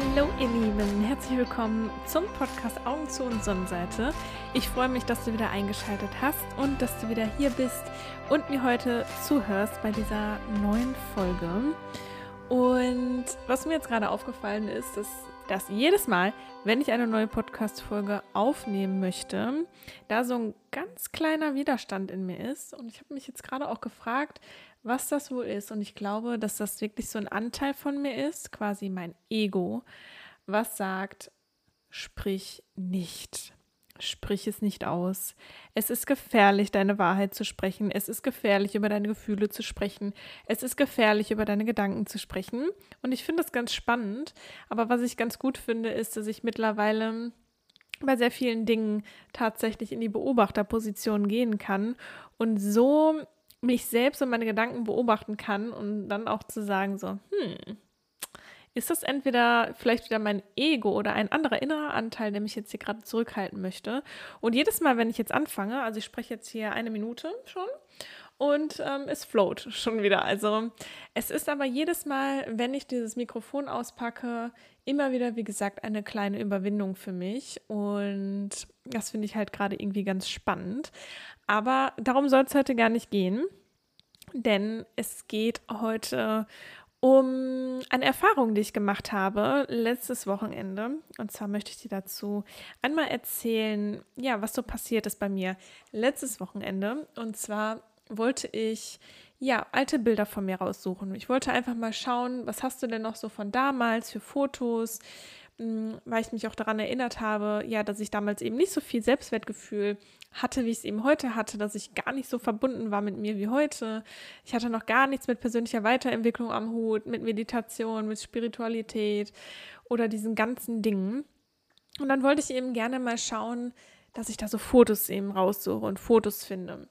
Hallo ihr Lieben, herzlich willkommen zum Podcast Augen zu und Sonnenseite. Ich freue mich, dass du wieder eingeschaltet hast und dass du wieder hier bist und mir heute zuhörst bei dieser neuen Folge. Und was mir jetzt gerade aufgefallen ist, ist, dass jedes Mal, wenn ich eine neue Podcast-Folge aufnehmen möchte, da so ein ganz kleiner Widerstand in mir ist. Und ich habe mich jetzt gerade auch gefragt, was das wohl ist. Und ich glaube, dass das wirklich so ein Anteil von mir ist, quasi mein Ego, was sagt, sprich nicht. Sprich es nicht aus. Es ist gefährlich, deine Wahrheit zu sprechen. Es ist gefährlich, über deine Gefühle zu sprechen. Es ist gefährlich, über deine Gedanken zu sprechen. Und ich finde das ganz spannend. Aber was ich ganz gut finde, ist, dass ich mittlerweile bei sehr vielen Dingen tatsächlich in die Beobachterposition gehen kann und so mich selbst und meine Gedanken beobachten kann und dann auch zu sagen, so, hm, ist das entweder vielleicht wieder mein Ego oder ein anderer innerer Anteil, der mich jetzt hier gerade zurückhalten möchte. Und jedes Mal, wenn ich jetzt anfange, also ich spreche jetzt hier eine Minute schon und ähm, es float schon wieder. Also es ist aber jedes Mal, wenn ich dieses Mikrofon auspacke, immer wieder, wie gesagt, eine kleine Überwindung für mich. Und das finde ich halt gerade irgendwie ganz spannend. Aber darum soll es heute gar nicht gehen, denn es geht heute um eine Erfahrung, die ich gemacht habe letztes Wochenende. Und zwar möchte ich dir dazu einmal erzählen, ja, was so passiert ist bei mir letztes Wochenende. Und zwar wollte ich ja alte Bilder von mir raussuchen. Ich wollte einfach mal schauen, was hast du denn noch so von damals für Fotos, weil ich mich auch daran erinnert habe, ja, dass ich damals eben nicht so viel Selbstwertgefühl hatte, wie ich es eben heute hatte, dass ich gar nicht so verbunden war mit mir wie heute. Ich hatte noch gar nichts mit persönlicher Weiterentwicklung am Hut, mit Meditation, mit Spiritualität oder diesen ganzen Dingen. Und dann wollte ich eben gerne mal schauen, dass ich da so Fotos eben raussuche und Fotos finde.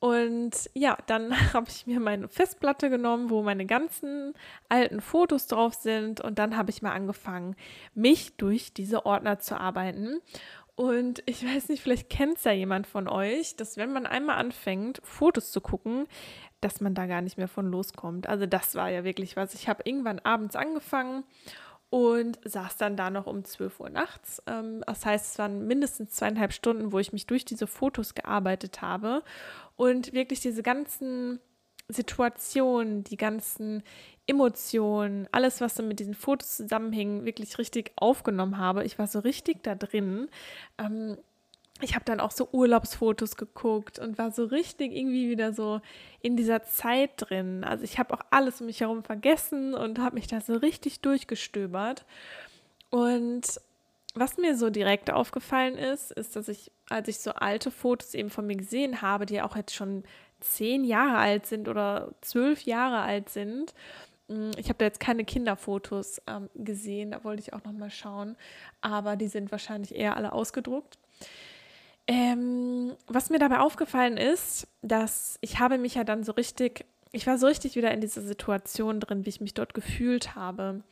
Und ja, dann habe ich mir meine Festplatte genommen, wo meine ganzen alten Fotos drauf sind. Und dann habe ich mal angefangen, mich durch diese Ordner zu arbeiten. Und ich weiß nicht, vielleicht kennt es ja jemand von euch, dass wenn man einmal anfängt, Fotos zu gucken, dass man da gar nicht mehr von loskommt. Also das war ja wirklich was. Ich habe irgendwann abends angefangen und saß dann da noch um 12 Uhr nachts. Ähm, das heißt, es waren mindestens zweieinhalb Stunden, wo ich mich durch diese Fotos gearbeitet habe und wirklich diese ganzen Situationen, die ganzen Emotionen, alles, was so mit diesen Fotos zusammenhing, wirklich richtig aufgenommen habe. Ich war so richtig da drin. Ähm, ich habe dann auch so Urlaubsfotos geguckt und war so richtig irgendwie wieder so in dieser Zeit drin. Also ich habe auch alles um mich herum vergessen und habe mich da so richtig durchgestöbert. Und was mir so direkt aufgefallen ist, ist, dass ich, als ich so alte Fotos eben von mir gesehen habe, die auch jetzt schon zehn Jahre alt sind oder zwölf Jahre alt sind, hm, ich habe da jetzt keine Kinderfotos ähm, gesehen, da wollte ich auch noch mal schauen, aber die sind wahrscheinlich eher alle ausgedruckt. Ähm, was mir dabei aufgefallen ist, dass ich habe mich ja dann so richtig, ich war so richtig wieder in dieser Situation drin, wie ich mich dort gefühlt habe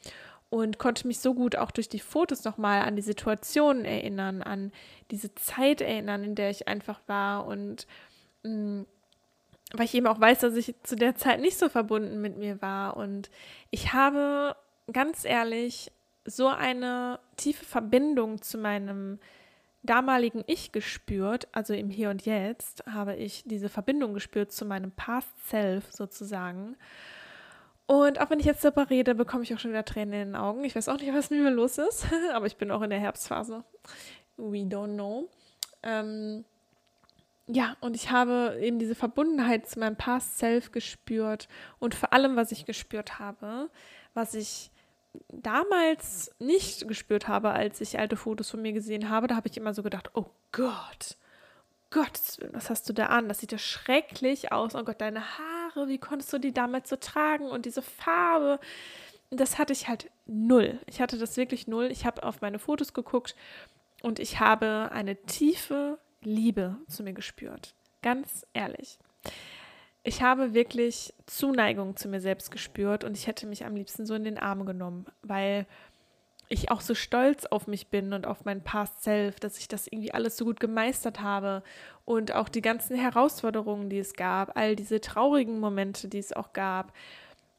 und konnte mich so gut auch durch die Fotos nochmal an die Situation erinnern, an diese Zeit erinnern, in der ich einfach war und mh, mm, weil ich eben auch weiß, dass ich zu der Zeit nicht so verbunden mit mir war und ich habe ganz ehrlich so eine tiefe Verbindung zu meinem damaligen Ich gespürt, also im Hier und Jetzt, habe ich diese Verbindung gespürt zu meinem Past Self sozusagen. Und auch wenn ich jetzt darüber rede, bekomme ich auch schon wieder Tränen in den Augen. Ich weiß auch nicht, was mit mir los ist, aber ich bin auch in der Herbstphase. We don't know. Ähm, ja, und ich habe eben diese Verbundenheit zu meinem Past Self gespürt und vor allem, was ich gespürt habe, was ich damals nicht gespürt habe, als ich alte Fotos von mir gesehen habe, da habe ich immer so gedacht, oh Gott, Willen, was hast du da an? Das sieht ja schrecklich aus. Oh Gott, deine Haare, wie konntest du die damals so tragen und diese Farbe? Das hatte ich halt null. Ich hatte das wirklich null. Ich habe auf meine Fotos geguckt und ich habe eine tiefe Liebe zu mir gespürt. Ganz ehrlich ich habe wirklich Zuneigung zu mir selbst gespürt und ich hätte mich am liebsten so in den Arm genommen, weil ich auch so stolz auf mich bin und auf mein Past Self, dass ich das irgendwie alles so gut gemeistert habe und auch die ganzen Herausforderungen, die es gab, all diese traurigen Momente, die es auch gab.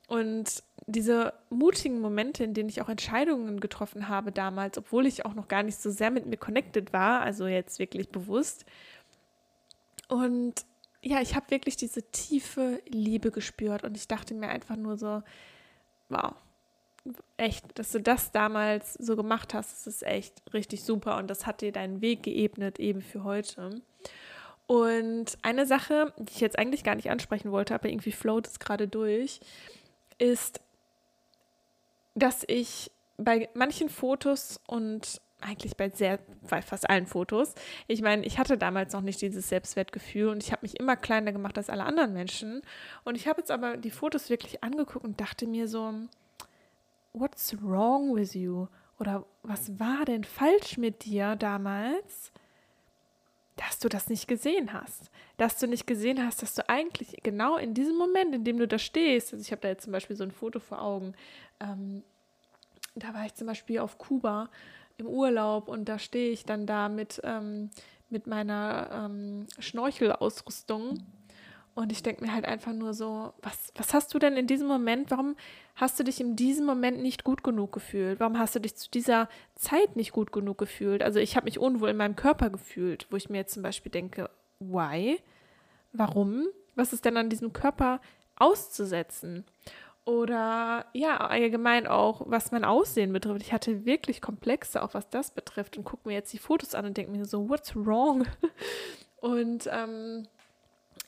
Und diese mutigen Momente, in denen ich auch Entscheidungen getroffen habe damals, obwohl ich auch noch gar nicht so sehr mit mir connected war, also jetzt wirklich bewusst. Und ja, ich habe wirklich diese tiefe Liebe gespürt und ich dachte mir einfach nur so, wow, echt, dass du das damals so gemacht hast, das ist echt richtig super und das hat dir deinen Weg geebnet eben für heute. Und eine Sache, die ich jetzt eigentlich gar nicht ansprechen wollte, aber irgendwie float es gerade durch, ist, dass ich bei manchen Fotos und eigentlich bei sehr, bei fast allen Fotos. Ich meine, ich hatte damals noch nicht dieses Selbstwertgefühl und ich habe mich immer kleiner gemacht als alle anderen Menschen. Und ich habe jetzt aber die Fotos wirklich angeguckt und dachte mir so, what's wrong with you? Oder was war denn falsch mit dir damals, dass du das nicht gesehen hast? Dass du nicht gesehen hast, dass du eigentlich genau in diesem Moment, in dem du da stehst, also ich habe da jetzt zum Beispiel so ein Foto vor Augen, ähm, da war ich zum Beispiel auf Kuba im Urlaub und da stehe ich dann da mit, ähm, mit meiner ähm, Schnorchelausrüstung und ich denke mir halt einfach nur so, was, was hast du denn in diesem Moment, warum hast du dich in diesem Moment nicht gut genug gefühlt? Warum hast du dich zu dieser Zeit nicht gut genug gefühlt? Also ich habe mich unwohl in meinem Körper gefühlt, wo ich mir jetzt zum Beispiel denke, why? Warum? Was ist denn an diesem Körper auszusetzen? Oder ja, allgemein auch, was mein Aussehen betrifft. Ich hatte wirklich Komplexe, auch was das betrifft. Und gucke mir jetzt die Fotos an und denke mir so, what's wrong? Und ähm,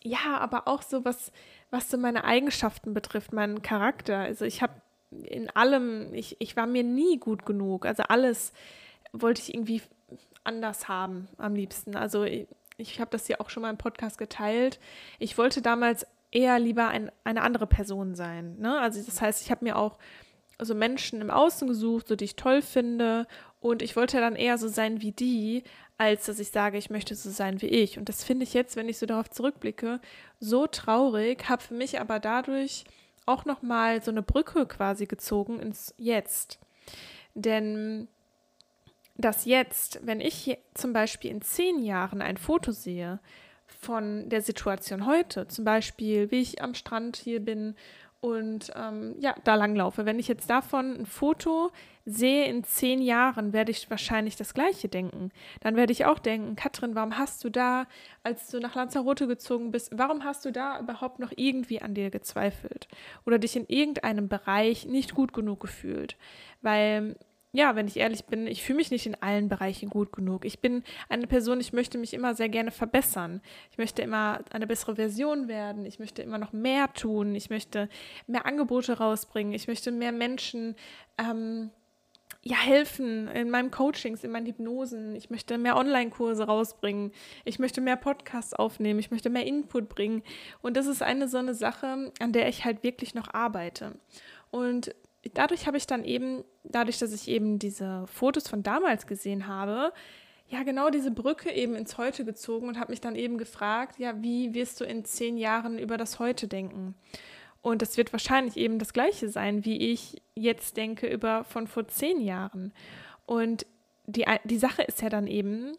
ja, aber auch so, was, was so meine Eigenschaften betrifft, meinen Charakter. Also ich habe in allem, ich, ich war mir nie gut genug. Also alles wollte ich irgendwie anders haben am liebsten. Also ich, ich habe das ja auch schon mal im Podcast geteilt. Ich wollte damals eher lieber ein, eine andere Person sein. Ne? Also das heißt, ich habe mir auch so Menschen im Außen gesucht, so die ich toll finde. Und ich wollte dann eher so sein wie die, als dass ich sage, ich möchte so sein wie ich. Und das finde ich jetzt, wenn ich so darauf zurückblicke, so traurig, habe für mich aber dadurch auch nochmal so eine Brücke quasi gezogen ins Jetzt. Denn das Jetzt, wenn ich zum Beispiel in zehn Jahren ein Foto sehe, von der Situation heute. Zum Beispiel, wie ich am Strand hier bin und ähm, ja, da langlaufe. Wenn ich jetzt davon ein Foto sehe in zehn Jahren, werde ich wahrscheinlich das Gleiche denken. Dann werde ich auch denken, Katrin, warum hast du da, als du nach Lanzarote gezogen bist, warum hast du da überhaupt noch irgendwie an dir gezweifelt oder dich in irgendeinem Bereich nicht gut genug gefühlt? Weil ja, wenn ich ehrlich bin, ich fühle mich nicht in allen Bereichen gut genug. Ich bin eine Person, ich möchte mich immer sehr gerne verbessern. Ich möchte immer eine bessere Version werden. Ich möchte immer noch mehr tun. Ich möchte mehr Angebote rausbringen. Ich möchte mehr Menschen ähm, ja, helfen in meinen Coachings, in meinen Hypnosen. Ich möchte mehr Online-Kurse rausbringen. Ich möchte mehr Podcasts aufnehmen. Ich möchte mehr Input bringen. Und das ist eine so eine Sache, an der ich halt wirklich noch arbeite. Und dadurch habe ich dann eben, dadurch, dass ich eben diese Fotos von damals gesehen habe, ja genau diese Brücke eben ins Heute gezogen und habe mich dann eben gefragt, ja, wie wirst du in zehn Jahren über das Heute denken? Und das wird wahrscheinlich eben das Gleiche sein, wie ich jetzt denke über von vor zehn Jahren. Und die, die Sache ist ja dann eben,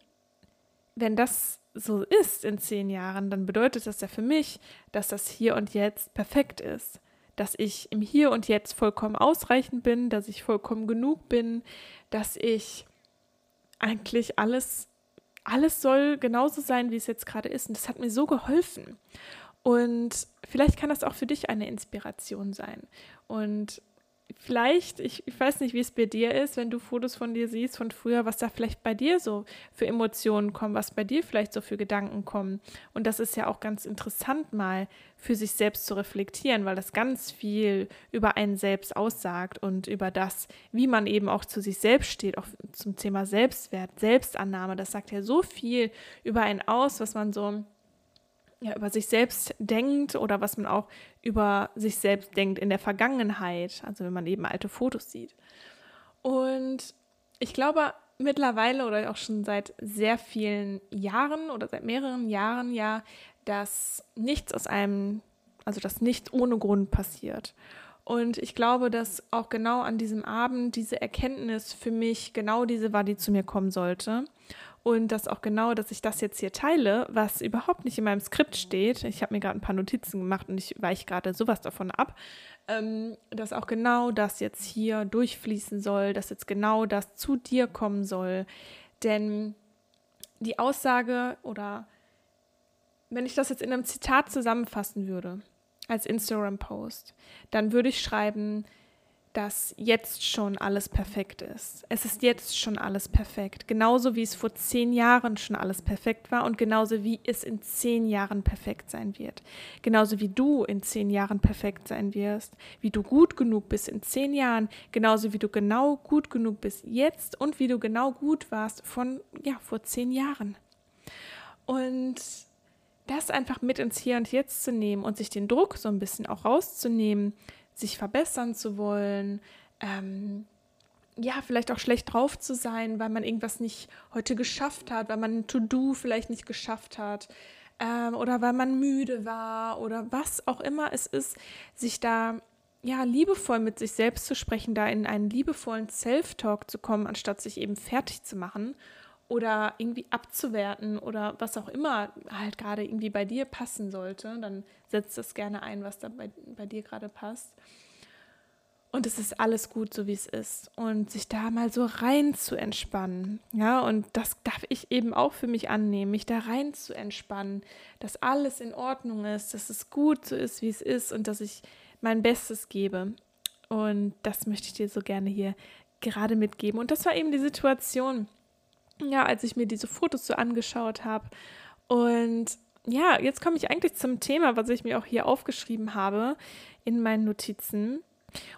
wenn das so ist in zehn Jahren, dann bedeutet das ja für mich, dass das hier und jetzt perfekt ist dass ich im Hier und Jetzt vollkommen ausreichend bin, dass ich vollkommen genug bin, dass ich eigentlich alles, alles soll genauso sein, wie es jetzt gerade ist. Und das hat mir so geholfen. Und vielleicht kann das auch für dich eine Inspiration sein. Und vielleicht, ich, ich weiß nicht, wie es bei dir ist, wenn du Fotos von dir siehst von früher, was da vielleicht bei dir so für Emotionen kommen, was bei dir vielleicht so für Gedanken kommen. Und das ist ja auch ganz interessant mal für sich selbst zu reflektieren, weil das ganz viel über einen selbst aussagt und über das, wie man eben auch zu sich selbst steht, auch zum Thema Selbstwert, Selbstannahme. Das sagt ja so viel über einen aus, was man so ja, über sich selbst denkt oder was man auch über sich selbst denkt in der Vergangenheit, also wenn man eben alte Fotos sieht. Und ich glaube mittlerweile oder auch schon seit sehr vielen Jahren oder seit mehreren Jahren ja, dass nichts aus einem, also dass nichts ohne Grund passiert. Und ich glaube, dass auch genau an diesem Abend diese Erkenntnis für mich genau diese war, die zu mir kommen sollte. Und das auch genau, dass ich das jetzt hier teile, was überhaupt nicht in meinem Skript steht. Ich habe mir gerade ein paar Notizen gemacht und ich weiche gerade sowas davon ab, ähm, dass auch genau das jetzt hier durchfließen soll, dass jetzt genau das zu dir kommen soll. Denn die Aussage oder wenn ich das jetzt in einem Zitat zusammenfassen würde, als Instagram-Post, dann würde ich schreiben, dass jetzt schon alles perfekt ist. Es ist jetzt schon alles perfekt. Genauso wie es vor zehn Jahren schon alles perfekt war und genauso wie es in zehn Jahren perfekt sein wird. Genauso wie du in zehn Jahren perfekt sein wirst, wie du gut genug bist in zehn Jahren, genauso wie du genau gut genug bist jetzt und wie du genau gut warst von, ja, vor zehn Jahren. Und das einfach mit ins Hier und Jetzt zu nehmen und sich den Druck so ein bisschen auch rauszunehmen, sich verbessern zu wollen, ähm, ja, vielleicht auch schlecht drauf zu sein, weil man irgendwas nicht heute geschafft hat, weil man ein To-Do vielleicht nicht geschafft hat ähm, oder weil man müde war oder was auch immer es ist, sich da ja liebevoll mit sich selbst zu sprechen, da in einen liebevollen Self-Talk zu kommen, anstatt sich eben fertig zu machen oder irgendwie abzuwerten oder was auch immer halt gerade irgendwie bei dir passen sollte, dann setzt das gerne ein, was da bei, bei dir gerade passt. Und es ist alles gut, so wie es ist. Und sich da mal so rein zu entspannen. Ja, und das darf ich eben auch für mich annehmen, mich da rein zu entspannen, dass alles in Ordnung ist, dass es gut so ist, wie es ist und dass ich mein Bestes gebe. Und das möchte ich dir so gerne hier gerade mitgeben. Und das war eben die Situation, ja, als ich mir diese Fotos so angeschaut habe. Und ja, jetzt komme ich eigentlich zum Thema, was ich mir auch hier aufgeschrieben habe in meinen Notizen.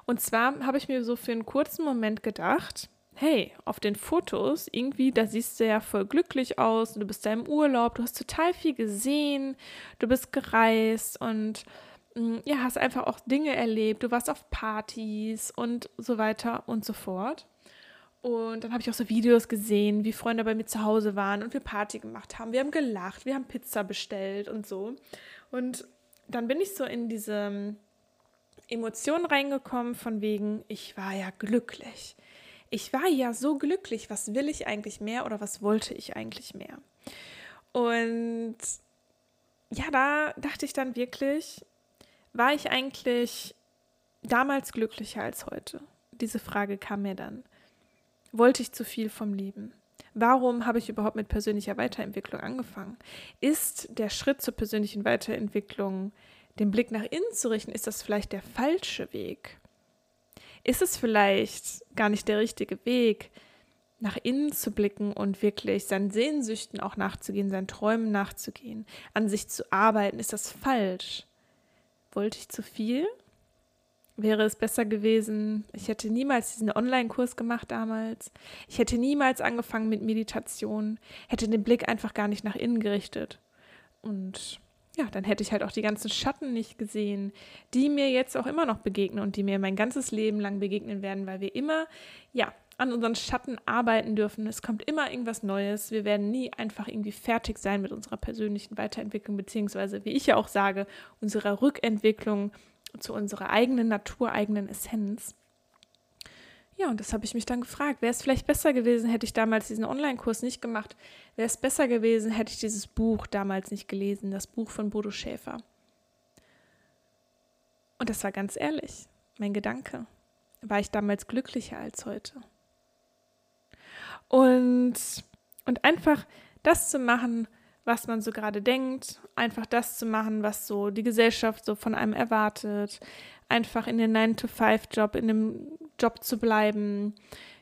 Und zwar habe ich mir so für einen kurzen Moment gedacht, hey, auf den Fotos irgendwie, da siehst du ja voll glücklich aus, du bist da im Urlaub, du hast total viel gesehen, du bist gereist und mm, ja, hast einfach auch Dinge erlebt, du warst auf Partys und so weiter und so fort. Und dann habe ich auch so Videos gesehen, wie Freunde bei mir zu Hause waren und wir Party gemacht haben. Wir haben gelacht, wir haben Pizza bestellt und so. Und dann bin ich so in diese Emotion reingekommen von wegen, ich war ja glücklich. Ich war ja so glücklich. Was will ich eigentlich mehr oder was wollte ich eigentlich mehr? Und ja, da dachte ich dann wirklich, war ich eigentlich damals glücklicher als heute? Diese Frage kam mir dann. Wollte ich zu viel vom Leben? Warum habe ich überhaupt mit persönlicher Weiterentwicklung angefangen? Ist der Schritt zur persönlichen Weiterentwicklung, den Blick nach innen zu richten, ist das vielleicht der falsche Weg? Ist es vielleicht gar nicht der richtige Weg, nach innen zu blicken und wirklich seinen Sehnsüchten auch nachzugehen, seinen Träumen nachzugehen, an sich zu arbeiten? Ist das falsch? Wollte ich zu viel? Wäre es besser gewesen, ich hätte niemals diesen Online-Kurs gemacht damals. Ich hätte niemals angefangen mit Meditation, hätte den Blick einfach gar nicht nach innen gerichtet. Und ja, dann hätte ich halt auch die ganzen Schatten nicht gesehen, die mir jetzt auch immer noch begegnen und die mir mein ganzes Leben lang begegnen werden, weil wir immer, ja, an unseren Schatten arbeiten dürfen. Es kommt immer irgendwas Neues. Wir werden nie einfach irgendwie fertig sein mit unserer persönlichen Weiterentwicklung, beziehungsweise, wie ich ja auch sage, unserer Rückentwicklung zu unserer eigenen Natur, eigenen Essenz. Ja, und das habe ich mich dann gefragt. Wäre es vielleicht besser gewesen, hätte ich damals diesen Online-Kurs nicht gemacht? Wäre es besser gewesen, hätte ich dieses Buch damals nicht gelesen, das Buch von Bodo Schäfer? Und das war ganz ehrlich, mein Gedanke. War ich damals glücklicher als heute? Und, und einfach das zu machen, was man so gerade denkt, einfach das zu machen, was so die Gesellschaft so von einem erwartet, einfach in den 9-to-5-Job, in dem Job zu bleiben,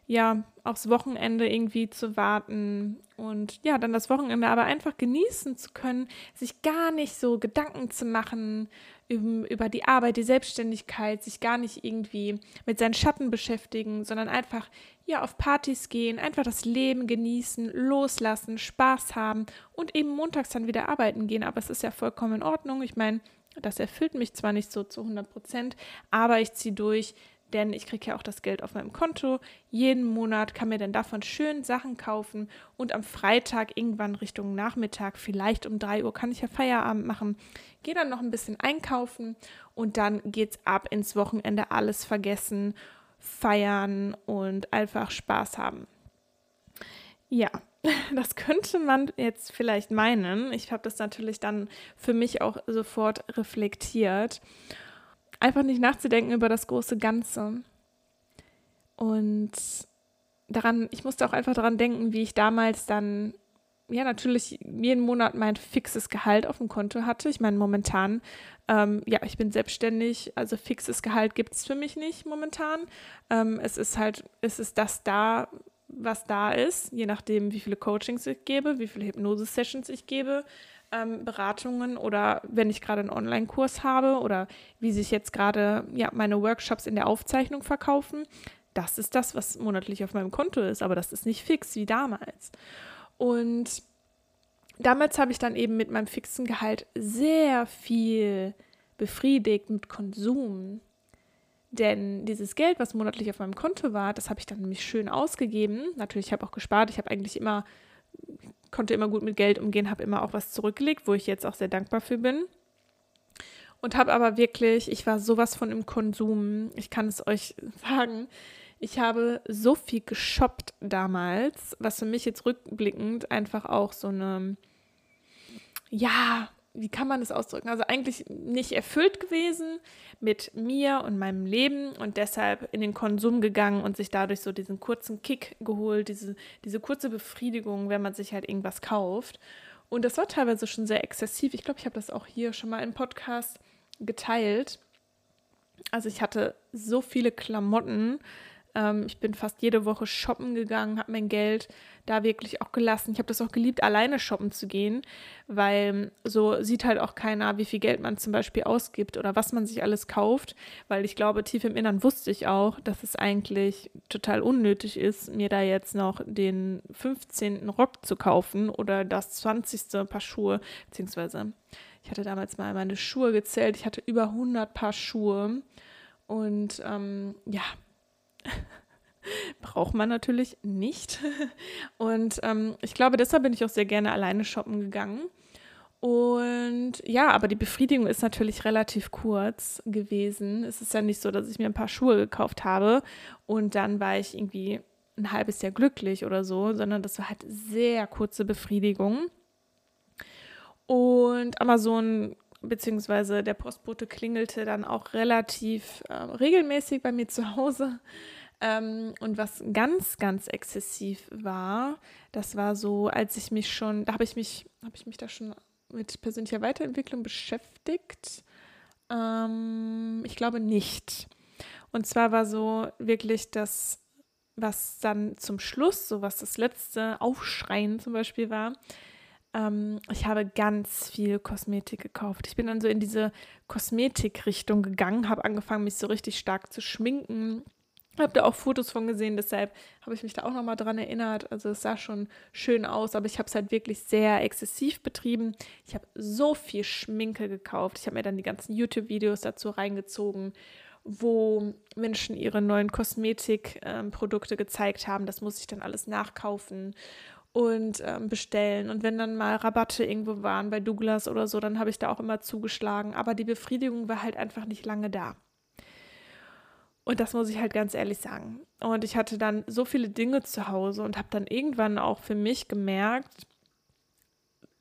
ja, aufs Wochenende irgendwie zu warten und ja, dann das Wochenende aber einfach genießen zu können, sich gar nicht so Gedanken zu machen über die Arbeit, die Selbstständigkeit, sich gar nicht irgendwie mit seinen Schatten beschäftigen, sondern einfach ja auf Partys gehen, einfach das Leben genießen, loslassen, Spaß haben und eben montags dann wieder arbeiten gehen. Aber es ist ja vollkommen in Ordnung. Ich meine, das erfüllt mich zwar nicht so zu 100 Prozent, aber ich ziehe durch, denn ich kriege ja auch das Geld auf meinem Konto. Jeden Monat kann mir dann davon schön Sachen kaufen und am Freitag irgendwann Richtung Nachmittag, vielleicht um 3 Uhr, kann ich ja Feierabend machen. Gehe dann noch ein bisschen einkaufen und dann geht's ab ins Wochenende, alles vergessen, feiern und einfach Spaß haben. Ja, das könnte man jetzt vielleicht meinen. Ich habe das natürlich dann für mich auch sofort reflektiert. Einfach nicht nachzudenken über das große Ganze. Und daran, ich musste auch einfach daran denken, wie ich damals dann, ja, natürlich jeden Monat mein fixes Gehalt auf dem Konto hatte. Ich meine, momentan, ähm, ja, ich bin selbstständig, also fixes Gehalt gibt es für mich nicht momentan. Ähm, es ist halt, es ist das da, was da ist, je nachdem, wie viele Coachings ich gebe, wie viele Hypnose-Sessions ich gebe, ähm, Beratungen oder wenn ich gerade einen Online-Kurs habe oder wie sich jetzt gerade ja, meine Workshops in der Aufzeichnung verkaufen. Das ist das, was monatlich auf meinem Konto ist, aber das ist nicht fix wie damals. Und damals habe ich dann eben mit meinem fixen Gehalt sehr viel befriedigt mit Konsum. Denn dieses Geld, was monatlich auf meinem Konto war, das habe ich dann nämlich schön ausgegeben. Natürlich, ich habe auch gespart. Ich habe eigentlich immer, konnte immer gut mit Geld umgehen, habe immer auch was zurückgelegt, wo ich jetzt auch sehr dankbar für bin. Und habe aber wirklich, ich war sowas von im Konsum. Ich kann es euch sagen. Ich habe so viel geshoppt damals, was für mich jetzt rückblickend einfach auch so eine, ja, wie kann man das ausdrücken? Also eigentlich nicht erfüllt gewesen mit mir und meinem Leben und deshalb in den Konsum gegangen und sich dadurch so diesen kurzen Kick geholt, diese, diese kurze Befriedigung, wenn man sich halt irgendwas kauft. Und das war teilweise schon sehr exzessiv. Ich glaube, ich habe das auch hier schon mal im Podcast geteilt. Also ich hatte so viele Klamotten, ähm, ich bin fast jede Woche shoppen gegangen, habe mein Geld da wirklich auch gelassen. Ich habe das auch geliebt, alleine shoppen zu gehen, weil so sieht halt auch keiner, wie viel Geld man zum Beispiel ausgibt oder was man sich alles kauft, weil ich glaube, tief im Innern wusste ich auch, dass es eigentlich total unnötig ist, mir da jetzt noch den 15. Rock zu kaufen oder das 20. Paar Schuhe, beziehungsweise ich hatte damals mal meine Schuhe gezählt, ich hatte über 100 Paar Schuhe und ähm, ja, braucht man natürlich nicht. Und ähm, ich glaube, deshalb bin ich auch sehr gerne alleine shoppen gegangen. Und ja, aber die Befriedigung ist natürlich relativ kurz gewesen. Es ist ja nicht so, dass ich mir ein paar Schuhe gekauft habe und dann war ich irgendwie ein halbes Jahr glücklich oder so, sondern das war halt sehr kurze Befriedigung. Und Amazon beziehungsweise der Postbote klingelte dann auch relativ äh, regelmäßig bei mir zu Hause. Ähm, und was ganz, ganz exzessiv war, das war so, als ich mich schon, da habe ich mich, habe ich mich da schon mit persönlicher Weiterentwicklung beschäftigt. Ähm, ich glaube nicht. Und zwar war so wirklich das, was dann zum Schluss, so was das letzte Aufschreien zum Beispiel war, ähm, ich habe ganz viel Kosmetik gekauft. Ich bin dann so in diese Kosmetikrichtung gegangen, habe angefangen, mich so richtig stark zu schminken. Habe da auch Fotos von gesehen, deshalb habe ich mich da auch nochmal dran erinnert. Also es sah schon schön aus, aber ich habe es halt wirklich sehr exzessiv betrieben. Ich habe so viel Schminke gekauft. Ich habe mir dann die ganzen YouTube-Videos dazu reingezogen, wo Menschen ihre neuen Kosmetikprodukte ähm, gezeigt haben. Das muss ich dann alles nachkaufen und ähm, bestellen. Und wenn dann mal Rabatte irgendwo waren bei Douglas oder so, dann habe ich da auch immer zugeschlagen. Aber die Befriedigung war halt einfach nicht lange da. Und das muss ich halt ganz ehrlich sagen. Und ich hatte dann so viele Dinge zu Hause und habe dann irgendwann auch für mich gemerkt,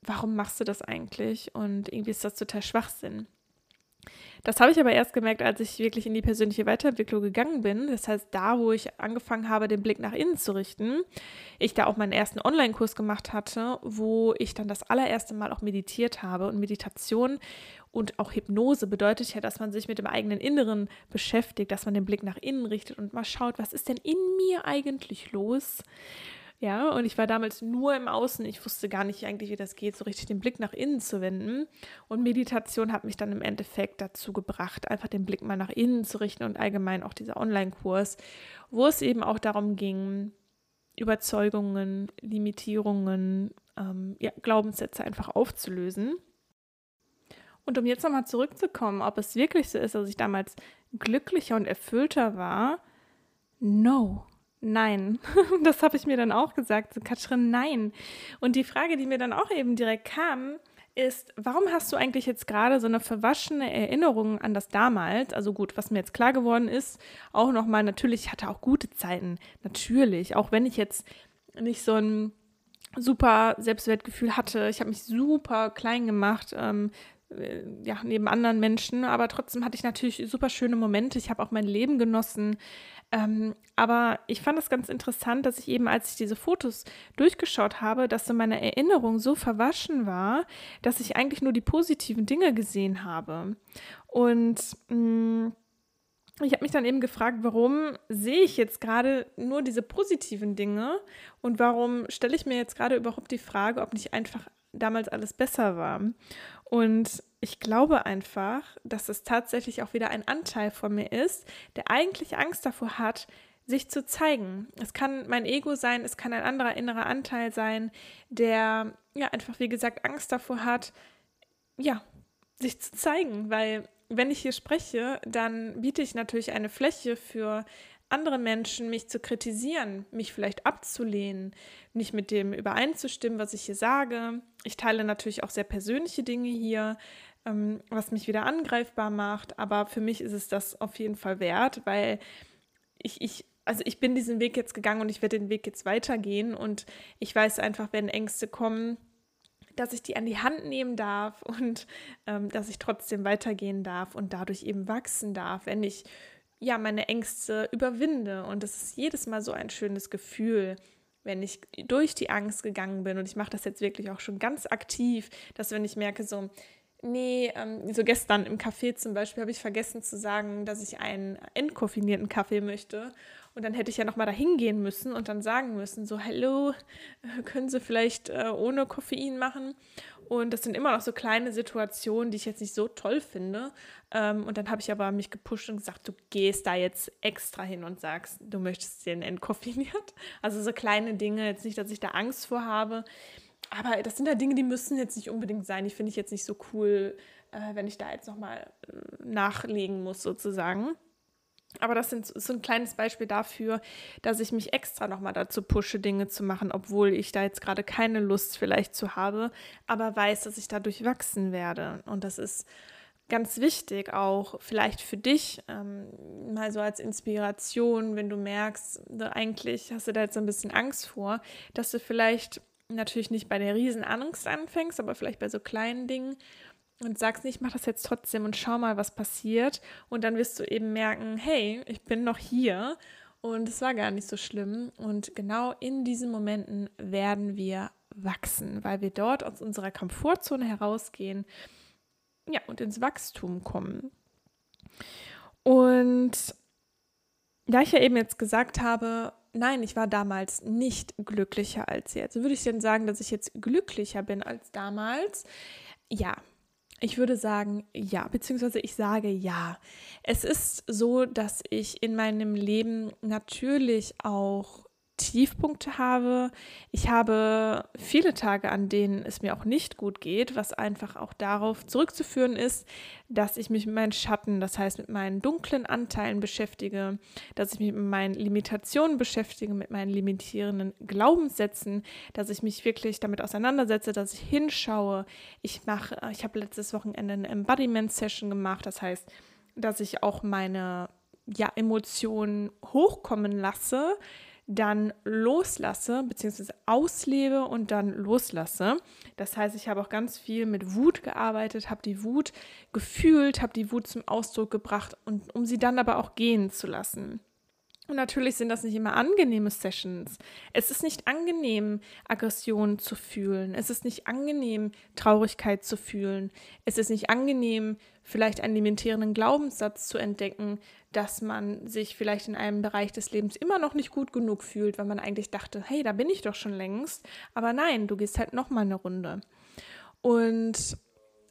warum machst du das eigentlich? Und irgendwie ist das total Schwachsinn. Das habe ich aber erst gemerkt, als ich wirklich in die persönliche Weiterentwicklung gegangen bin. Das heißt, da, wo ich angefangen habe, den Blick nach innen zu richten, ich da auch meinen ersten Online-Kurs gemacht hatte, wo ich dann das allererste Mal auch meditiert habe. Und Meditation und auch Hypnose bedeutet ja, dass man sich mit dem eigenen Inneren beschäftigt, dass man den Blick nach innen richtet und mal schaut, was ist denn in mir eigentlich los? Ja, und ich war damals nur im Außen. Ich wusste gar nicht eigentlich, wie das geht, so richtig den Blick nach innen zu wenden. Und Meditation hat mich dann im Endeffekt dazu gebracht, einfach den Blick mal nach innen zu richten und allgemein auch dieser Online-Kurs, wo es eben auch darum ging, Überzeugungen, Limitierungen, ähm, ja, Glaubenssätze einfach aufzulösen. Und um jetzt nochmal zurückzukommen, ob es wirklich so ist, dass ich damals glücklicher und erfüllter war, no. Nein, das habe ich mir dann auch gesagt, Katrin, nein. Und die Frage, die mir dann auch eben direkt kam, ist, warum hast du eigentlich jetzt gerade so eine verwaschene Erinnerung an das damals? Also gut, was mir jetzt klar geworden ist, auch nochmal, natürlich, ich hatte auch gute Zeiten, natürlich, auch wenn ich jetzt nicht so ein super Selbstwertgefühl hatte. Ich habe mich super klein gemacht. Ähm, äh, ja, neben anderen Menschen, aber trotzdem hatte ich natürlich super schöne Momente. Ich habe auch mein Leben genossen. Ähm, aber ich fand es ganz interessant, dass ich eben, als ich diese Fotos durchgeschaut habe, dass so meine Erinnerung so verwaschen war, dass ich eigentlich nur die positiven Dinge gesehen habe. Und mh, mm, ich habe mich dann eben gefragt, warum sehe ich jetzt gerade nur diese positiven Dinge und warum stelle ich mir jetzt gerade überhaupt die Frage, ob nicht einfach damals alles besser war. Und ich glaube einfach, dass es tatsächlich auch wieder ein Anteil von mir ist, der eigentlich Angst davor hat, sich zu zeigen. Es kann mein Ego sein, es kann ein anderer innerer Anteil sein, der ja einfach, wie gesagt, Angst davor hat, ja, sich zu zeigen, weil wenn ich hier spreche, dann biete ich natürlich eine Fläche für andere Menschen, mich zu kritisieren, mich vielleicht abzulehnen, nicht mit dem übereinzustimmen, was ich hier sage. Ich teile natürlich auch sehr persönliche Dinge hier, ähm, was mich wieder angreifbar macht. Aber für mich ist es das auf jeden Fall wert, weil ich, ich, also ich bin diesen Weg jetzt gegangen und ich werde den Weg jetzt weitergehen. Und ich weiß einfach, wenn Ängste kommen, dass ich die an die Hand nehmen darf und ähm, dass ich trotzdem weitergehen darf und dadurch eben wachsen darf, wenn ich ja meine Ängste überwinde. Und das ist jedes Mal so ein schönes Gefühl, wenn ich durch die Angst gegangen bin. Und ich mache das jetzt wirklich auch schon ganz aktiv, dass wenn ich merke, so, Nee, ähm, so gestern im Café zum Beispiel habe ich vergessen zu sagen, dass ich einen entkoffinierten Kaffee möchte. Und dann hätte ich ja nochmal da hingehen müssen und dann sagen müssen, so, hallo, können Sie vielleicht äh, ohne Koffein machen? Und das sind immer noch so kleine Situationen, die ich jetzt nicht so toll finde. Ähm, und dann habe ich aber mich gepusht und gesagt, du gehst da jetzt extra hin und sagst, du möchtest den entkoffiniert. Also so kleine Dinge, jetzt nicht, dass ich da Angst vor habe. Aber das sind ja Dinge, die müssen jetzt nicht unbedingt sein. Die finde ich jetzt nicht so cool, äh, wenn ich da jetzt nochmal äh, nachlegen muss, sozusagen. Aber das sind, ist so ein kleines Beispiel dafür, dass ich mich extra nochmal dazu pushe, Dinge zu machen, obwohl ich da jetzt gerade keine Lust vielleicht zu habe, aber weiß, dass ich dadurch wachsen werde. Und das ist ganz wichtig, auch vielleicht für dich, ähm, mal so als Inspiration, wenn du merkst, eigentlich hast du da jetzt ein bisschen Angst vor, dass du vielleicht natürlich nicht bei der Riesenangst anfängst, aber vielleicht bei so kleinen Dingen und sagst nicht, mach das jetzt trotzdem und schau mal, was passiert. Und dann wirst du eben merken, hey, ich bin noch hier und es war gar nicht so schlimm. Und genau in diesen Momenten werden wir wachsen, weil wir dort aus unserer Komfortzone herausgehen ja, und ins Wachstum kommen. Und da ich ja eben jetzt gesagt habe, nein, ich war damals nicht glücklicher als jetzt. Würde ich denn sagen, dass ich jetzt glücklicher bin als damals? Ja, ich würde sagen, ja, beziehungsweise ich sage ja. Es ist so, dass ich in meinem Leben natürlich auch Tiefpunkte habe. Ich habe viele Tage, an denen es mir auch nicht gut geht, was einfach auch darauf zurückzuführen ist, dass ich mich mit meinen Schatten, das heißt mit meinen dunklen Anteilen beschäftige, dass ich mich mit meinen Limitationen beschäftige, mit meinen limitierenden Glaubenssätzen, dass ich mich wirklich damit auseinandersetze, dass ich hinschaue. Ich mache, ich habe letztes Wochenende eine Embodiment Session gemacht, das heißt, dass ich auch meine ja, Emotionen hochkommen lasse, dann loslasse, beziehungsweise auslebe und dann loslasse. Das heißt, ich habe auch ganz viel mit Wut gearbeitet, habe die Wut gefühlt, habe die Wut zum Ausdruck gebracht und um sie dann aber auch gehen zu lassen. Und natürlich sind das nicht immer angenehme Sessions. Es ist nicht angenehm, Aggression zu fühlen. Es ist nicht angenehm, Traurigkeit zu fühlen. Es ist nicht angenehm, vielleicht einen limitierenden Glaubenssatz zu entdecken, dass man sich vielleicht in einem Bereich des Lebens immer noch nicht gut genug fühlt, weil man eigentlich dachte, hey, da bin ich doch schon längst. Aber nein, du gehst halt noch mal eine Runde. Und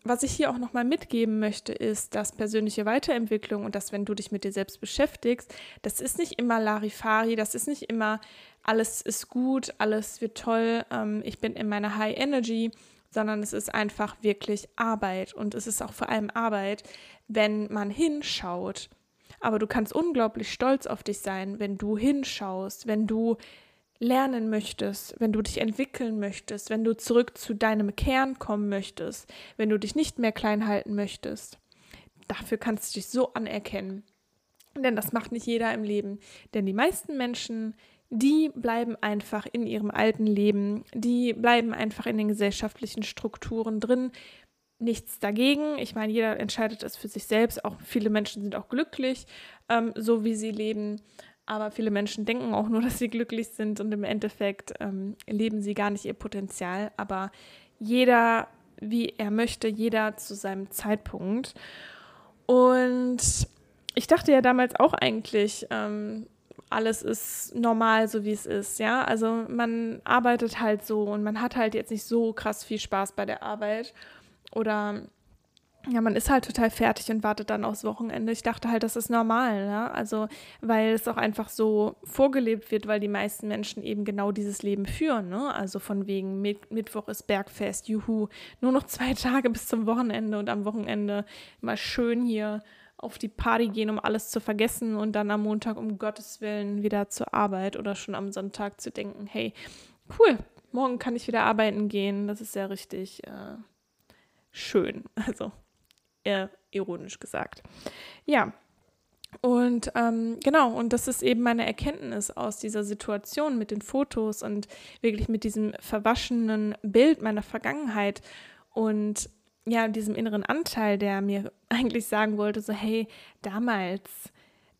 was ich hier auch nochmal mitgeben möchte, ist, dass persönliche Weiterentwicklung und dass, wenn du dich mit dir selbst beschäftigst, das ist nicht immer Larifari, das ist nicht immer alles ist gut, alles wird toll, ähm, ich bin in meiner High Energy, sondern es ist einfach wirklich Arbeit und es ist auch vor allem Arbeit, wenn man hinschaut. Aber du kannst unglaublich stolz auf dich sein, wenn du hinschaust, wenn du lernen möchtest, wenn du dich entwickeln möchtest, wenn du zurück zu deinem Kern kommen möchtest, wenn du dich nicht mehr klein halten möchtest. Dafür kannst du dich so anerkennen. Denn das macht nicht jeder im Leben. Denn die meisten Menschen die bleiben einfach in ihrem alten Leben, die bleiben einfach in den gesellschaftlichen Strukturen drin. Nichts dagegen. Ich meine, jeder entscheidet es für sich selbst. Auch viele Menschen sind auch glücklich, ähm, so wie sie leben. Aber viele Menschen denken auch nur, dass sie glücklich sind und im Endeffekt ähm, leben sie gar nicht ihr Potenzial. Aber jeder, wie er möchte, jeder zu seinem Zeitpunkt. Und ich dachte ja damals auch eigentlich, ähm, alles ist normal, so wie es ist, ja. Also man arbeitet halt so und man hat halt jetzt nicht so krass viel Spaß bei der Arbeit. Oder ja, man ist halt total fertig und wartet dann aufs Wochenende. Ich dachte halt, das ist normal, ja. Also, weil es auch einfach so vorgelebt wird, weil die meisten Menschen eben genau dieses Leben führen, ne? Also von wegen Mit Mittwoch ist Bergfest, juhu, nur noch zwei Tage bis zum Wochenende und am Wochenende mal schön hier auf die Party gehen, um alles zu vergessen und dann am Montag um Gottes Willen wieder zur Arbeit oder schon am Sonntag zu denken, hey, cool, morgen kann ich wieder arbeiten gehen. Das ist ja richtig äh, schön. Also eher ironisch gesagt. Ja. Und ähm, genau, und das ist eben meine Erkenntnis aus dieser Situation mit den Fotos und wirklich mit diesem verwaschenen Bild meiner Vergangenheit. Und ja, diesem inneren Anteil, der mir eigentlich sagen wollte, so, hey, damals,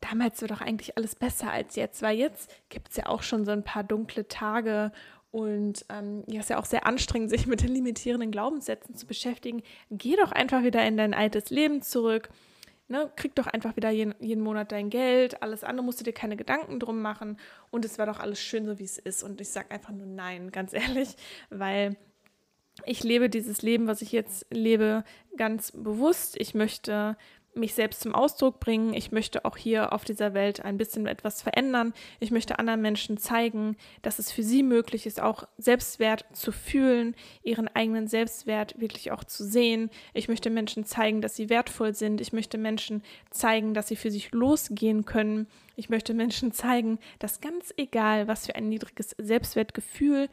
damals war doch eigentlich alles besser als jetzt, weil jetzt gibt es ja auch schon so ein paar dunkle Tage und ähm, ja, ist ja auch sehr anstrengend, sich mit den limitierenden Glaubenssätzen zu beschäftigen. Geh doch einfach wieder in dein altes Leben zurück. Ne, krieg doch einfach wieder jeden, jeden Monat dein Geld. Alles andere musst du dir keine Gedanken drum machen. Und es war doch alles schön, so wie es ist. Und ich sage einfach nur nein, ganz ehrlich, weil ich lebe dieses Leben, was ich jetzt lebe, ganz bewusst. Ich möchte mich selbst zum Ausdruck bringen. Ich möchte auch hier auf dieser Welt ein bisschen etwas verändern. Ich möchte anderen Menschen zeigen, dass es für sie möglich ist, auch Selbstwert zu fühlen, ihren eigenen Selbstwert wirklich auch zu sehen. Ich möchte Menschen zeigen, dass sie wertvoll sind. Ich möchte Menschen zeigen, dass sie für sich losgehen können. Ich möchte Menschen zeigen, dass ganz egal, was für ein niedriges Selbstwertgefühl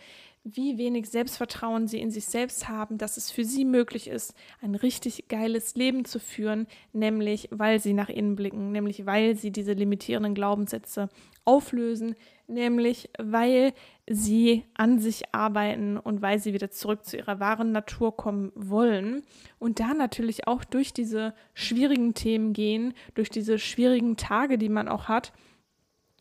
wie wenig Selbstvertrauen sie in sich selbst haben, dass es für sie möglich ist, ein richtig geiles Leben zu führen, nämlich weil sie nach innen blicken, nämlich weil sie diese limitierenden Glaubenssätze auflösen, nämlich weil sie an sich arbeiten und weil sie wieder zurück zu ihrer wahren Natur kommen wollen und da natürlich auch durch diese schwierigen Themen gehen, durch diese schwierigen Tage, die man auch hat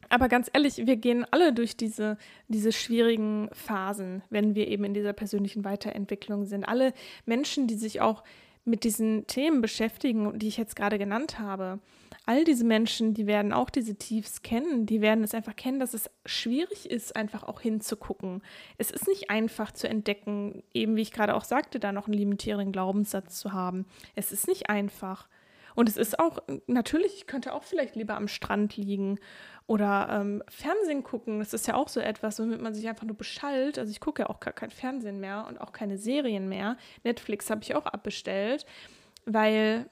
aber ganz ehrlich, wir gehen alle durch diese, diese schwierigen Phasen, wenn wir eben in dieser persönlichen Weiterentwicklung sind. Alle Menschen, die sich auch mit diesen Themen beschäftigen, die ich jetzt gerade genannt habe, all diese Menschen, die werden auch diese Tiefs kennen, die werden es einfach kennen, dass es schwierig ist, einfach auch hinzugucken. Es ist nicht einfach zu entdecken, eben wie ich gerade auch sagte, da noch einen limitierenden Glaubenssatz zu haben. Es ist nicht einfach. Und es ist auch, natürlich, ich könnte auch vielleicht lieber am Strand liegen oder ähm, Fernsehen gucken, das ist ja auch so etwas, womit man sich einfach nur beschallt. Also ich gucke ja auch gar kein Fernsehen mehr und auch keine Serien mehr. Netflix habe ich auch abbestellt, weil,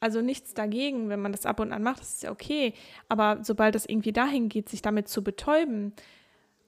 also nichts dagegen, wenn man das ab und an macht, das ist ja okay. Aber sobald es irgendwie dahin geht, sich damit zu betäuben,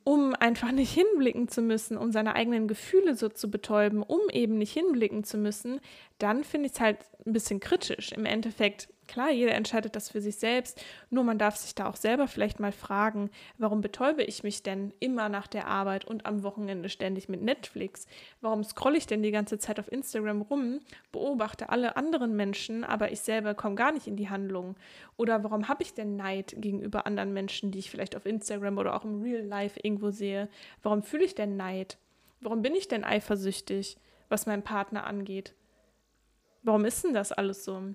um einfach nicht hinblicken zu müssen, um seine eigenen Gefühle so zu betäuben, um eben nicht hinblicken zu müssen, dann finde ich es halt ein bisschen kritisch. Im Endeffekt Klar, jeder entscheidet das für sich selbst, nur man darf sich da auch selber vielleicht mal fragen, warum betäube ich mich denn immer nach der Arbeit und am Wochenende ständig mit Netflix? Warum scrolle ich denn die ganze Zeit auf Instagram rum, beobachte alle anderen Menschen, aber ich selber komme gar nicht in die Handlung? Oder warum habe ich denn Neid gegenüber anderen Menschen, die ich vielleicht auf Instagram oder auch im Real Life irgendwo sehe? Warum fühle ich denn Neid? Warum bin ich denn eifersüchtig, was meinen Partner angeht? Warum ist denn das alles so?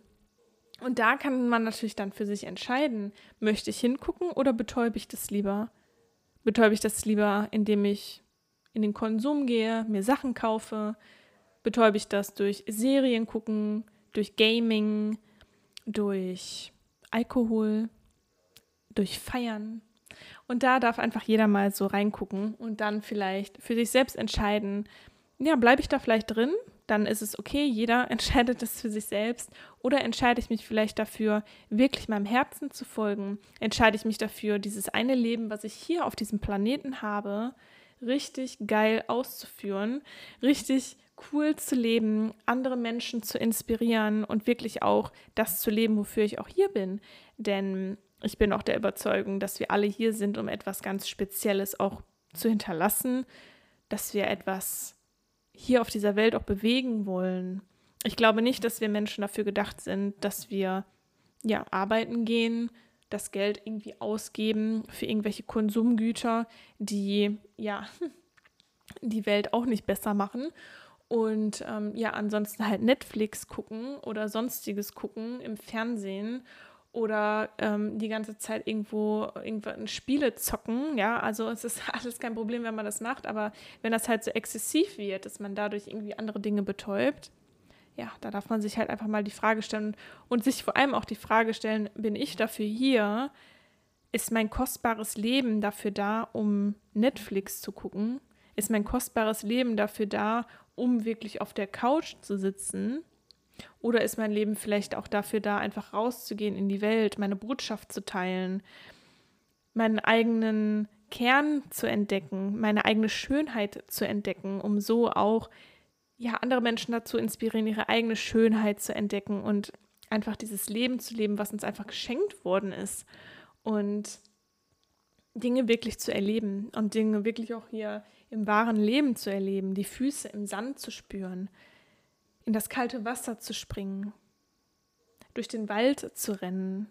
Und da kann man natürlich dann für sich entscheiden, möchte ich hingucken oder betäube ich das lieber? Betäube ich das lieber, indem ich in den Konsum gehe, mir Sachen kaufe? Betäube ich das durch Serien gucken, durch Gaming, durch Alkohol, durch Feiern? Und da darf einfach jeder mal so reingucken und dann vielleicht für sich selbst entscheiden, ja, bleibe ich da vielleicht drin dann ist es okay, jeder entscheidet das für sich selbst. Oder entscheide ich mich vielleicht dafür, wirklich meinem Herzen zu folgen? Entscheide ich mich dafür, dieses eine Leben, was ich hier auf diesem Planeten habe, richtig geil auszuführen, richtig cool zu leben, andere Menschen zu inspirieren und wirklich auch das zu leben, wofür ich auch hier bin. Denn ich bin auch der Überzeugung, dass wir alle hier sind, um etwas ganz Spezielles auch zu hinterlassen, dass wir etwas hier auf dieser Welt auch bewegen wollen. Ich glaube nicht, dass wir Menschen dafür gedacht sind, dass wir ja arbeiten gehen, das Geld irgendwie ausgeben für irgendwelche Konsumgüter, die ja die Welt auch nicht besser machen. Und ähm, ja, ansonsten halt Netflix gucken oder sonstiges gucken im Fernsehen oder ähm, die ganze Zeit irgendwo irgendwann Spiele zocken. Ja, also es ist alles kein Problem, wenn man das macht, aber wenn das halt so exzessiv wird, dass man dadurch irgendwie andere Dinge betäubt, ja, da darf man sich halt einfach mal die Frage stellen und sich vor allem auch die Frage stellen, bin ich dafür hier? Ist mein kostbares Leben dafür da, um Netflix zu gucken? Ist mein kostbares Leben dafür da, um wirklich auf der Couch zu sitzen? Oder ist mein Leben vielleicht auch dafür da, einfach rauszugehen in die Welt, meine Botschaft zu teilen, meinen eigenen Kern zu entdecken, meine eigene Schönheit zu entdecken, um so auch ja, andere Menschen dazu inspirieren, ihre eigene Schönheit zu entdecken und einfach dieses Leben zu leben, was uns einfach geschenkt worden ist. Und Dinge wirklich zu erleben und Dinge wirklich auch hier im wahren Leben zu erleben, die Füße im Sand zu spüren, in das kalte Wasser zu springen, durch den Wald zu rennen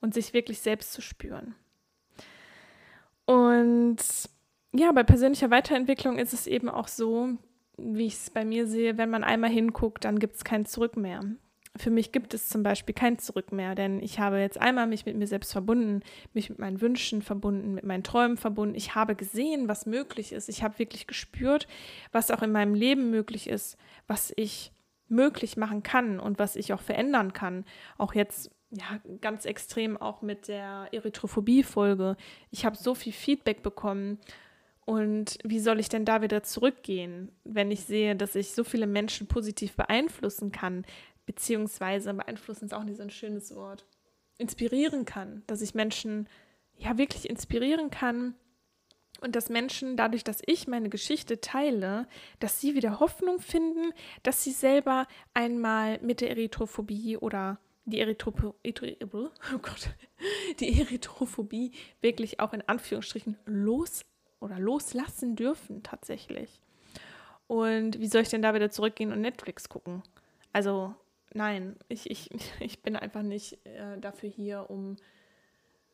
und sich wirklich selbst zu spüren. Und ja, bei persönlicher Weiterentwicklung ist es eben auch so, wie ich es bei mir sehe, wenn man einmal hinguckt, dann gibt es kein Zurück mehr. Für mich gibt es zum Beispiel kein Zurück mehr, denn ich habe jetzt einmal mich mit mir selbst verbunden, mich mit meinen Wünschen verbunden, mit meinen Träumen verbunden. Ich habe gesehen, was möglich ist. Ich habe wirklich gespürt, was auch in meinem Leben möglich ist, was ich möglich machen kann und was ich auch verändern kann. Auch jetzt ja, ganz extrem auch mit der Erythrophobie-Folge. Ich habe so viel Feedback bekommen und wie soll ich denn da wieder zurückgehen, wenn ich sehe, dass ich so viele Menschen positiv beeinflussen kann, beziehungsweise beeinflussen ist auch nicht so ein schönes Wort, inspirieren kann, dass ich Menschen ja wirklich inspirieren kann und dass Menschen dadurch, dass ich meine Geschichte teile, dass sie wieder Hoffnung finden, dass sie selber einmal mit der Erythrophobie oder die, Erythropo oh Gott, die Erythrophobie wirklich auch in Anführungsstrichen los oder loslassen dürfen tatsächlich. Und wie soll ich denn da wieder zurückgehen und Netflix gucken? Also nein, ich, ich, ich bin einfach nicht äh, dafür hier, um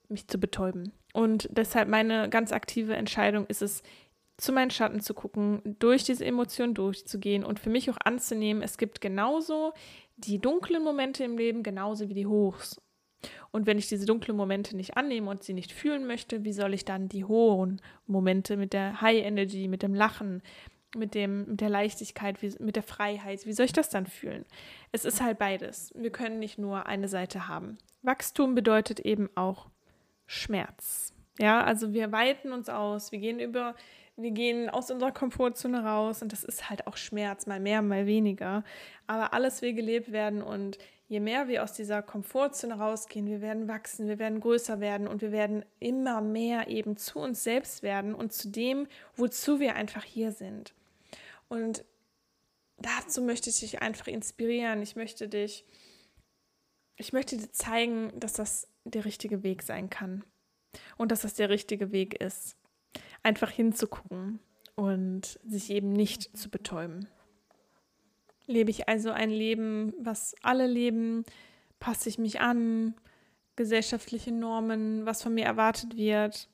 mich zu betäuben. Und deshalb meine ganz aktive Entscheidung ist es, zu meinen Schatten zu gucken, durch diese Emotionen durchzugehen und für mich auch anzunehmen, es gibt genauso die dunklen Momente im Leben, genauso wie die Hochs. Und wenn ich diese dunklen Momente nicht annehme und sie nicht fühlen möchte, wie soll ich dann die hohen Momente mit der High Energy, mit dem Lachen, mit, dem, mit der Leichtigkeit, wie, mit der Freiheit, wie soll ich das dann fühlen? Es ist halt beides. Wir können nicht nur eine Seite haben. Wachstum bedeutet eben auch Schmerz. Ja, also wir weiten uns aus, wir gehen über, wir gehen aus unserer Komfortzone raus und das ist halt auch Schmerz, mal mehr, mal weniger. Aber alles will gelebt werden und je mehr wir aus dieser Komfortzone rausgehen, wir werden wachsen, wir werden größer werden und wir werden immer mehr eben zu uns selbst werden und zu dem, wozu wir einfach hier sind. Und dazu möchte ich dich einfach inspirieren. Ich möchte dich, ich möchte dir zeigen, dass das der richtige Weg sein kann und dass das der richtige Weg ist. Einfach hinzugucken und sich eben nicht zu betäuben. Lebe ich also ein Leben, was alle leben? Passe ich mich an? Gesellschaftliche Normen, was von mir erwartet wird?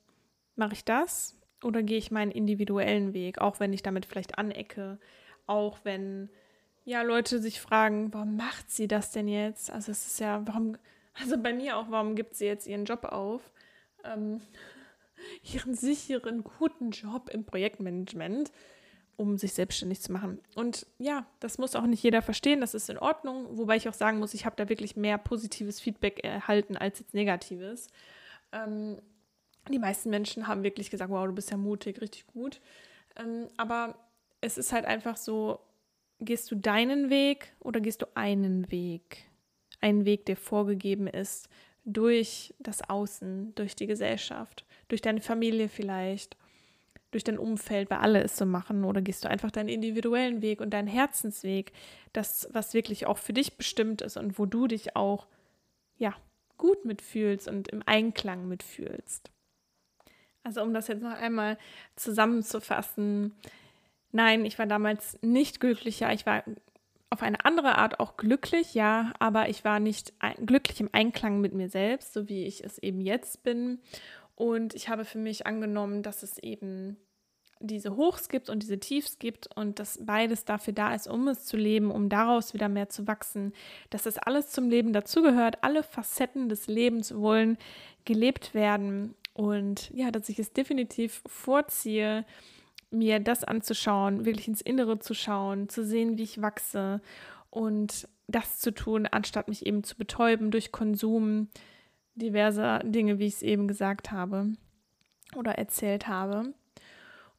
Mache ich das? Oder gehe ich meinen individuellen Weg, auch wenn ich damit vielleicht anecke? Auch wenn ja Leute sich fragen, warum macht sie das denn jetzt? Also es ist ja, warum, also bei mir auch, warum gibt sie jetzt ihren Job auf? Ähm, ihren sicheren, guten Job im Projektmanagement um sich selbstständig zu machen. Und ja, das muss auch nicht jeder verstehen, das ist in Ordnung, wobei ich auch sagen muss, ich habe da wirklich mehr positives Feedback erhalten als jetzt negatives. Ähm, die meisten Menschen haben wirklich gesagt, wow, du bist ja mutig, richtig gut. Ähm, aber es ist halt einfach so, gehst du deinen Weg oder gehst du einen Weg? Einen Weg, der vorgegeben ist durch das Außen, durch die Gesellschaft, durch deine Familie vielleicht durch dein Umfeld, weil alle es so machen, oder gehst du einfach deinen individuellen Weg und deinen Herzensweg, das, was wirklich auch für dich bestimmt ist und wo du dich auch, ja, gut mitfühlst und im Einklang mitfühlst. Also um das jetzt noch einmal zusammenzufassen, nein, ich war damals nicht glücklicher, ich war auf eine andere Art auch glücklich, ja, aber ich war nicht glücklich im Einklang mit mir selbst, so wie ich es eben jetzt bin. Und ich habe für mich angenommen, dass es eben diese Hochs gibt und diese Tiefs gibt und dass beides dafür da ist, um es zu leben, um daraus wieder mehr zu wachsen, dass das alles zum Leben dazugehört, alle Facetten des Lebens wollen gelebt werden und ja, dass ich es definitiv vorziehe, mir das anzuschauen, wirklich ins Innere zu schauen, zu sehen, wie ich wachse und das zu tun, anstatt mich eben zu betäuben durch Konsum diverser Dinge, wie ich es eben gesagt habe oder erzählt habe.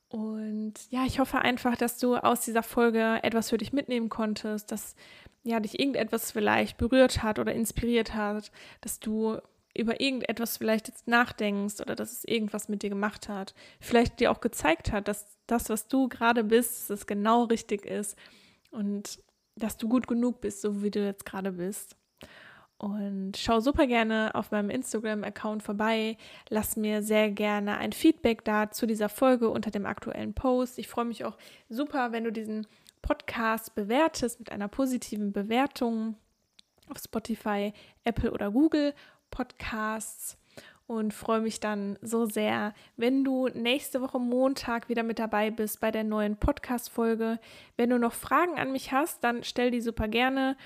Und ja, ich hoffe einfach, dass du aus dieser Folge etwas für dich mitnehmen konntest, dass ja dich irgendetwas vielleicht berührt hat oder inspiriert hat, dass du über irgendetwas vielleicht jetzt nachdenkst oder dass es irgendwas mit dir gemacht hat, vielleicht dir auch gezeigt hat, dass das, was du gerade bist, dass es genau richtig ist und dass du gut genug bist, so wie du jetzt gerade bist. Und schau super gerne auf meinem Instagram-Account vorbei. Lass mir sehr gerne ein Feedback da zu dieser Folge unter dem aktuellen Post. Ich freue mich auch super, wenn du diesen Podcast bewertest mit einer positiven Bewertung auf Spotify, Apple oder Google Podcasts und freue mich dann so sehr, wenn du nächste Woche Montag wieder mit dabei bist bei der neuen Podcast-Folge. Wenn du noch Fragen an mich hast, dann stell die super gerne.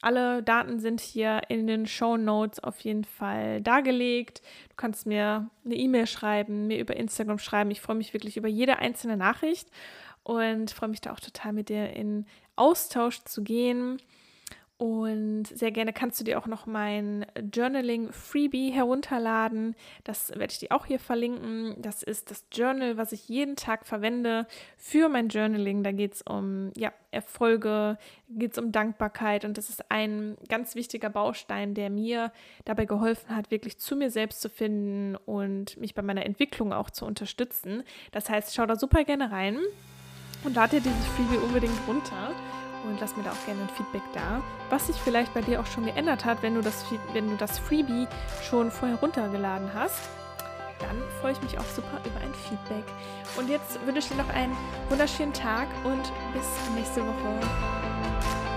Alle Daten sind hier in den Show Notes auf jeden Fall dargelegt. Du kannst mir eine E-Mail schreiben, mir über Instagram schreiben. Ich freue mich wirklich über jede einzelne Nachricht und freue mich da auch total mit dir in Austausch zu gehen. Und sehr gerne kannst du dir auch noch mein Journaling Freebie herunterladen. Das werde ich dir auch hier verlinken. Das ist das Journal, was ich jeden Tag verwende für mein Journaling. Da geht es um ja, Erfolge, geht es um Dankbarkeit. Und das ist ein ganz wichtiger Baustein, der mir dabei geholfen hat, wirklich zu mir selbst zu finden und mich bei meiner Entwicklung auch zu unterstützen. Das heißt, schau da super gerne rein und lade dir dieses Freebie unbedingt runter und lass mir da auch gerne ein Feedback da, was sich vielleicht bei dir auch schon geändert hat, wenn du das, wenn du das Freebie schon vorher runtergeladen hast. Dann freue ich mich auch super über ein Feedback. Und jetzt wünsche ich dir noch einen wunderschönen Tag und bis nächste Woche.